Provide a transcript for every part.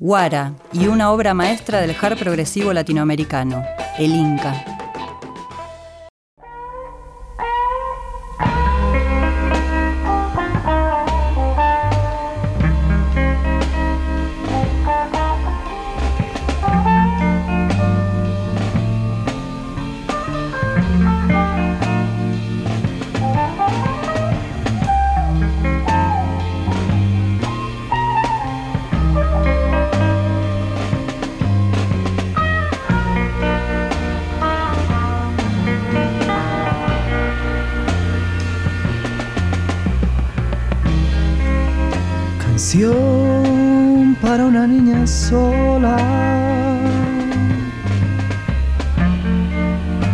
Guara y una obra maestra del hard progresivo latinoamericano, el Inca. Para una niña sola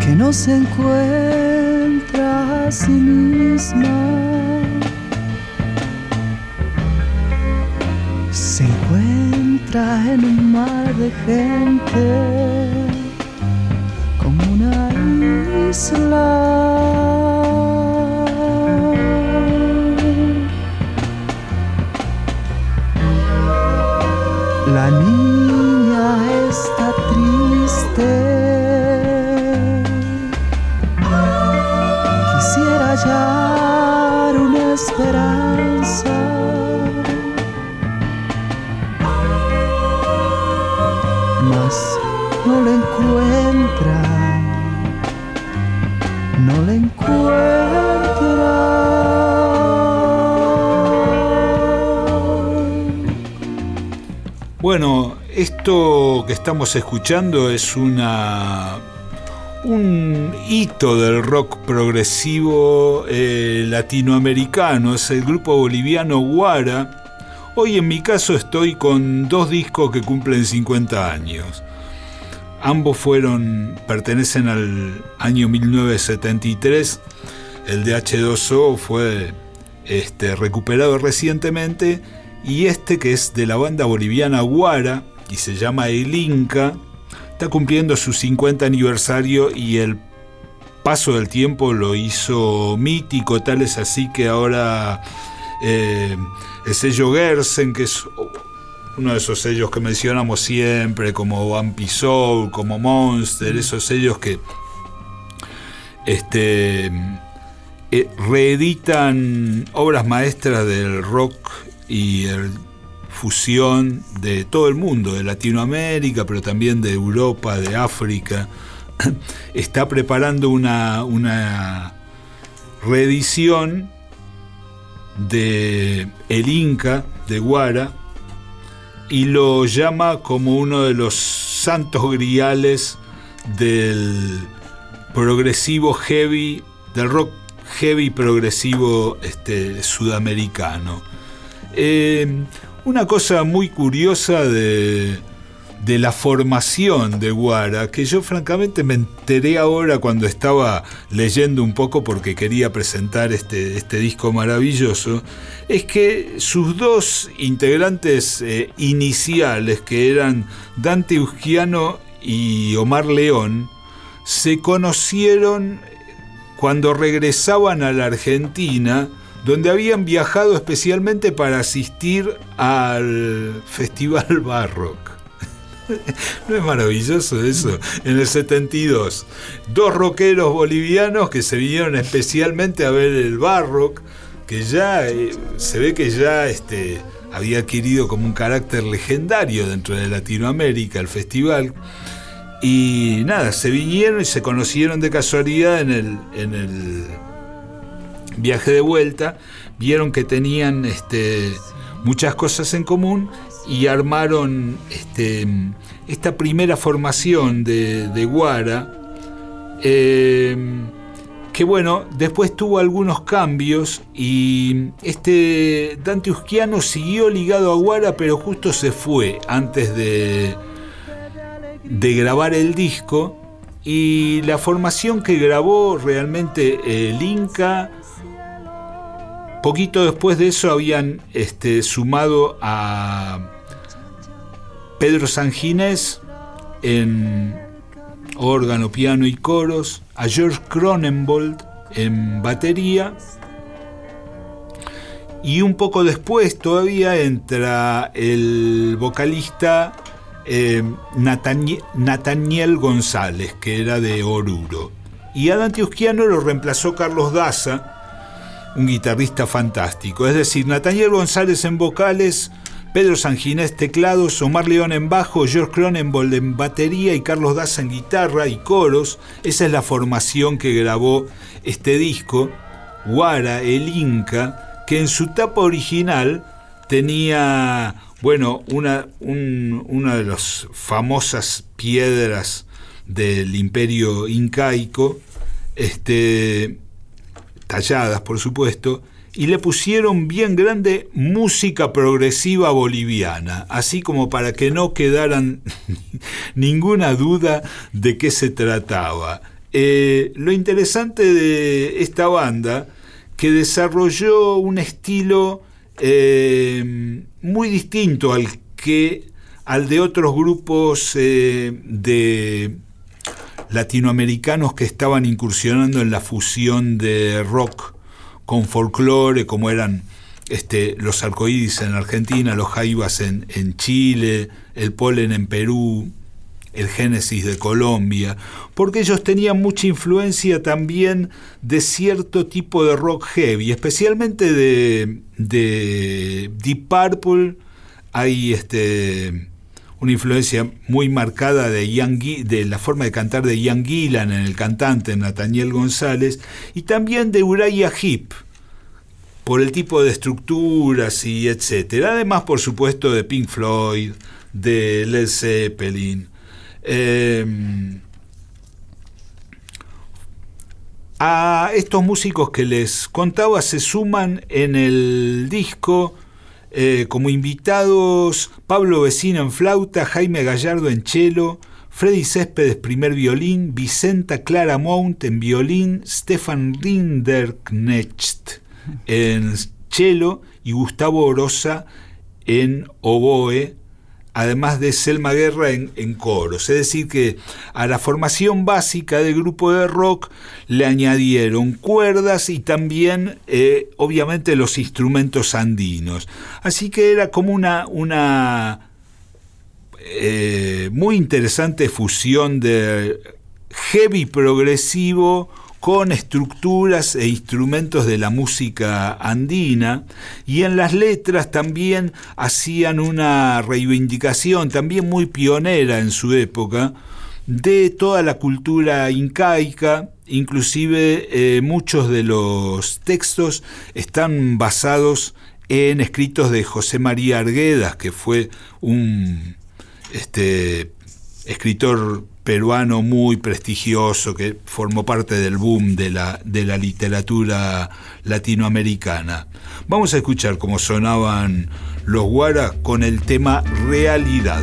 que no se encuentra a sí misma. Se encuentra en un mar de gente como una isla. Bueno, esto que estamos escuchando es una un hito del rock progresivo eh, latinoamericano, es el grupo boliviano Guara. Hoy en mi caso estoy con dos discos que cumplen 50 años. Ambos fueron pertenecen al año 1973. El de H2O fue este, recuperado recientemente y este que es de la banda boliviana Guara y se llama El Inca, está cumpliendo su 50 aniversario y el paso del tiempo lo hizo mítico, tal es así que ahora eh, el sello Gersen, que es uno de esos sellos que mencionamos siempre, como Vampy Soul, como Monster, esos sellos que este, eh, reeditan obras maestras del rock y el fusión de todo el mundo, de Latinoamérica, pero también de Europa, de África, está preparando una, una reedición de El Inca de Guara y lo llama como uno de los santos griales del progresivo heavy, del rock heavy progresivo este, sudamericano. Eh, una cosa muy curiosa de, la formación de Guara, que yo francamente me enteré ahora cuando estaba leyendo un poco porque quería presentar este, este disco maravilloso, es que sus dos integrantes eh, iniciales, que eran Dante Usquiano y Omar León, se conocieron cuando regresaban a la Argentina, donde habían viajado especialmente para asistir al Festival Barrock. ¿No es maravilloso eso? En el 72, dos rockeros bolivianos que se vinieron especialmente a ver el Barrock, que ya eh, se ve que ya este, había adquirido como un carácter legendario dentro de Latinoamérica el festival. Y nada, se vinieron y se conocieron de casualidad en el, en el viaje de vuelta, vieron que tenían este, muchas cosas en común y armaron este, esta primera formación de, Guara, em, que bueno, después tuvo algunos cambios y este Dante Usquiano siguió ligado a Guara, pero justo se fue antes de, de grabar el disco. Y la formación que grabó realmente el Inca, Poquito después de eso habían este, sumado a Pedro Sanginés en órgano, piano y coros, a George Cronenbold en batería y un poco después todavía entra el vocalista eh, Nataniel González, que era de Oruro. Y a Dante lo reemplazó Carlos Daza, un guitarrista fantástico. Es decir, Nataniel González en vocales, Pedro Sanginés teclados, Omar León en bajo, George Cronenbold en batería y Carlos Daza en guitarra y coros. Esa es la formación que grabó este disco. Guara, el Inca, que en su tapa original tenía, bueno, una, una de las famosas piedras del imperio incaico, este, talladas por supuesto, y le pusieron bien grande música progresiva boliviana, así como para que no quedaran ninguna duda de qué se trataba. Eh, lo interesante de esta banda, que desarrolló un estilo eh, muy distinto al que al de otros grupos eh, de latinoamericanos que estaban incursionando en la fusión de rock con folclore, como eran este, los arcoíris en Argentina, los jaivas en, en Chile, el polen en Perú, el Génesis de Colombia, porque ellos tenían mucha influencia también de cierto tipo de rock heavy, especialmente de, de Deep Purple, hay este, una influencia muy marcada de, de la forma de cantar de Ian Gillan en el cantante Nathaniel González y también de Uriah Heep por el tipo de estructuras y etcétera. Además, por supuesto, de Pink Floyd, de Led Zeppelin. Em, a estos músicos que les contaba se suman en el disco eh, como invitados Pablo Vecino en flauta, Jaime Gallardo en cello, Freddy Céspedes primer violín, Vicenta Clara Mount en violín, Stefan Rinderknecht en cello y Gustavo Orosa en oboe además de Selma Guerra en, coros. Es decir, que a la formación básica del grupo de rock le añadieron cuerdas y también, eh, obviamente, los instrumentos andinos. Así que era como una, una eh, muy interesante fusión de heavy progresivo con estructuras e instrumentos de la música andina y en las letras también hacían una reivindicación también muy pionera en su época de toda la cultura incaica, inclusive eh, muchos de los textos están basados en escritos de José María Arguedas, que fue un este, escritor peruano muy prestigioso que formó parte del boom de la, de la literatura latinoamericana. Vamos a escuchar cómo sonaban los Guara con el tema Realidad.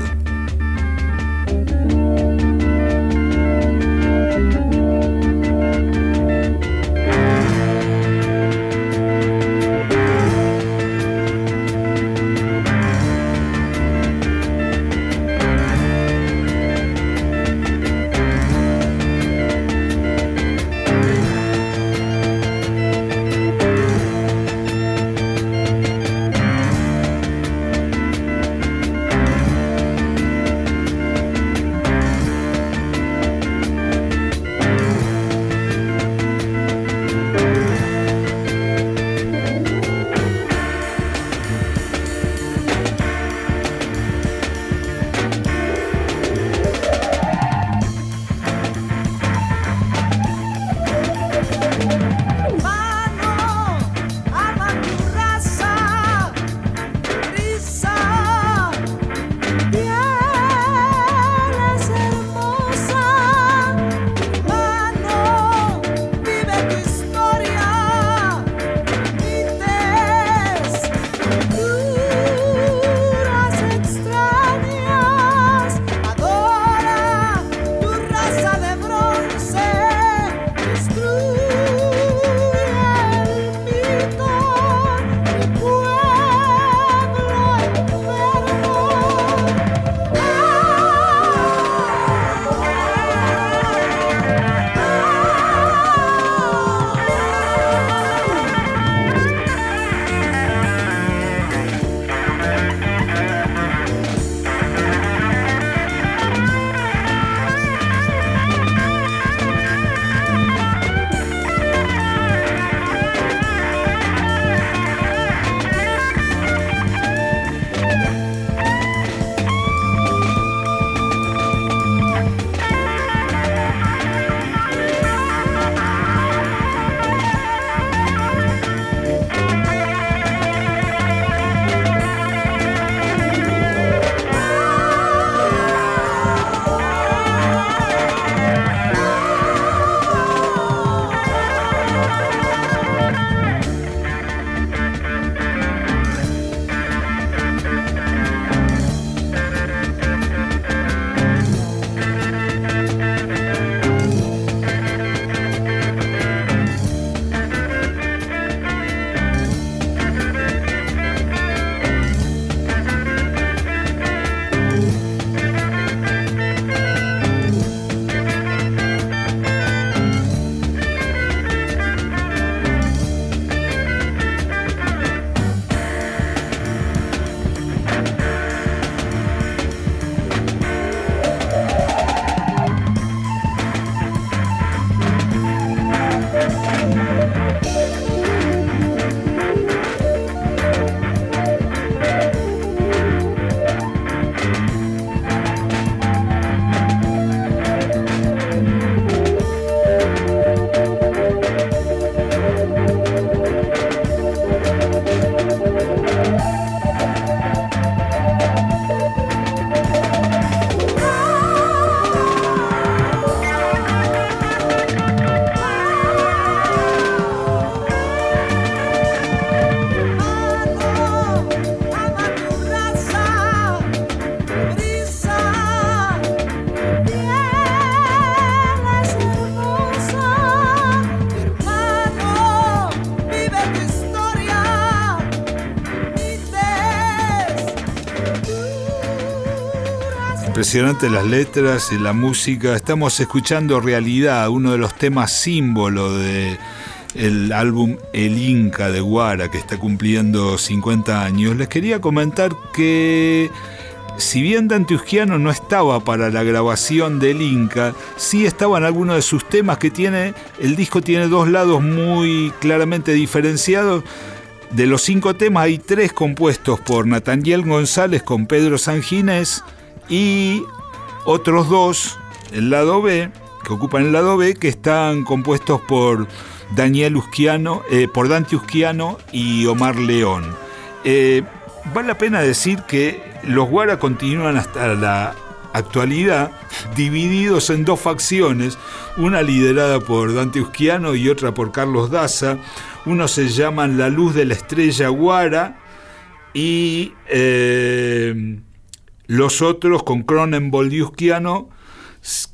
Impresionante las letras y la música. Estamos escuchando Realidad, uno de los temas símbolo de álbum El Inca de Guara, que está cumpliendo 50 años. Les quería comentar que si bien Dante Usquiano no estaba para la grabación del Inca, sí estaban algunos de sus temas que tiene, el disco tiene dos lados muy claramente diferenciados. De los cinco temas hay tres compuestos por Nathaniel González con Pedro Sanginés y otros dos, el lado B, que ocupan el lado B, que están compuestos por Daniel Usquiano, eh, por Dante Usquiano y Omar León. Eh, vale la pena decir que los Guara continúan hasta la actualidad divididos en dos facciones, una liderada por Dante Usquiano y otra por Carlos Daza. Unos se llaman La Luz de la Estrella Guara y eh, los otros con Cronenbold y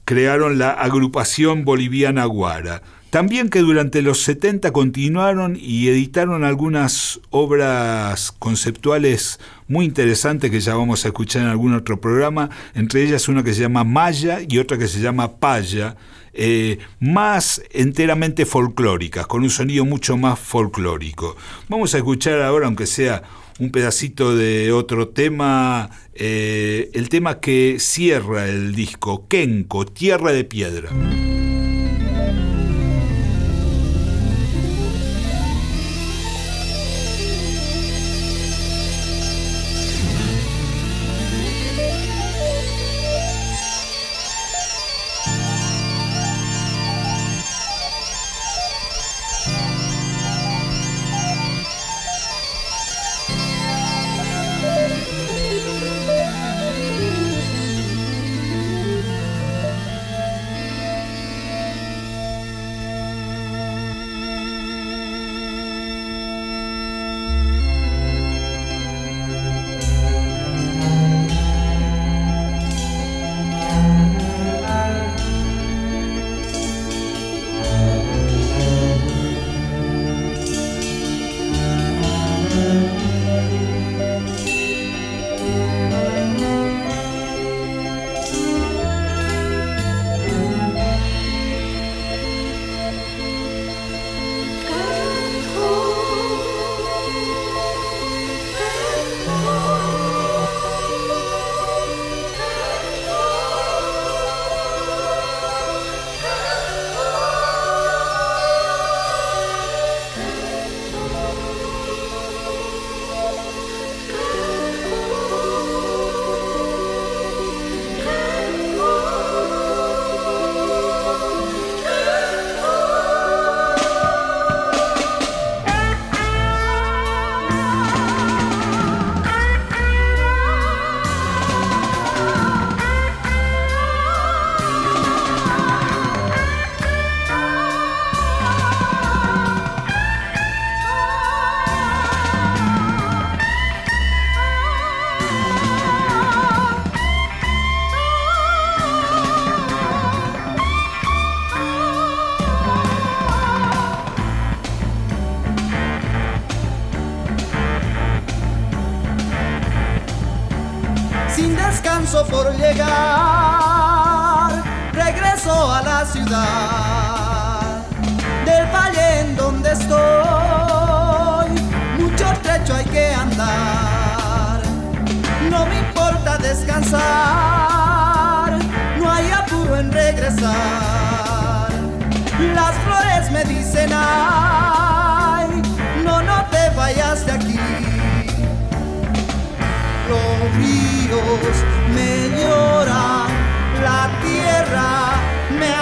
crearon la agrupación boliviana Guara. También que durante los 70 continuaron y editaron algunas obras conceptuales muy interesantes que ya vamos a escuchar en algún otro programa, entre ellas una que se llama Maya y otra que se llama Paya, eh, más enteramente folclóricas, con un sonido mucho más folclórico. Vamos a escuchar ahora, aunque sea un pedacito de otro tema, eh, el tema que cierra el disco, Kenko, Tierra de Piedra. Por llegar, regreso a la ciudad del valle en donde estoy. Mucho trecho hay que andar, no me importa descansar, no hay apuro en regresar. Las flores me dicen, ay, ríos me llora, la tierra me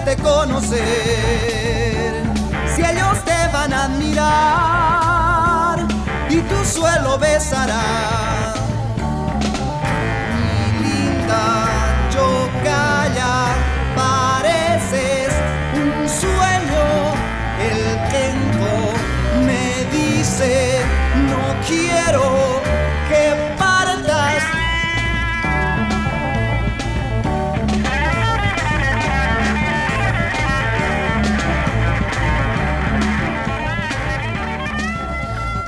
hacerte conocer. Si ellos te van a admirar y tus suelo besará.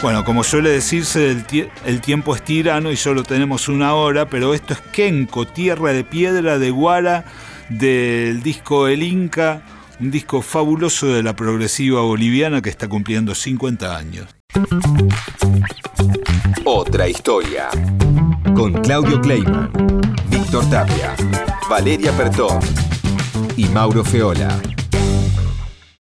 Bueno, como suele decirse, el, tie- el tiempo es tirano y solo tenemos una hora, pero esto es Kenco, Tierra de Piedra de Guara, del disco El Inca, un disco fabuloso de la progresiva boliviana que está cumpliendo 50 años. Otra historia. Con Claudio Kleiman, Víctor Tapia, Valeria Pertón y Mauro Feola.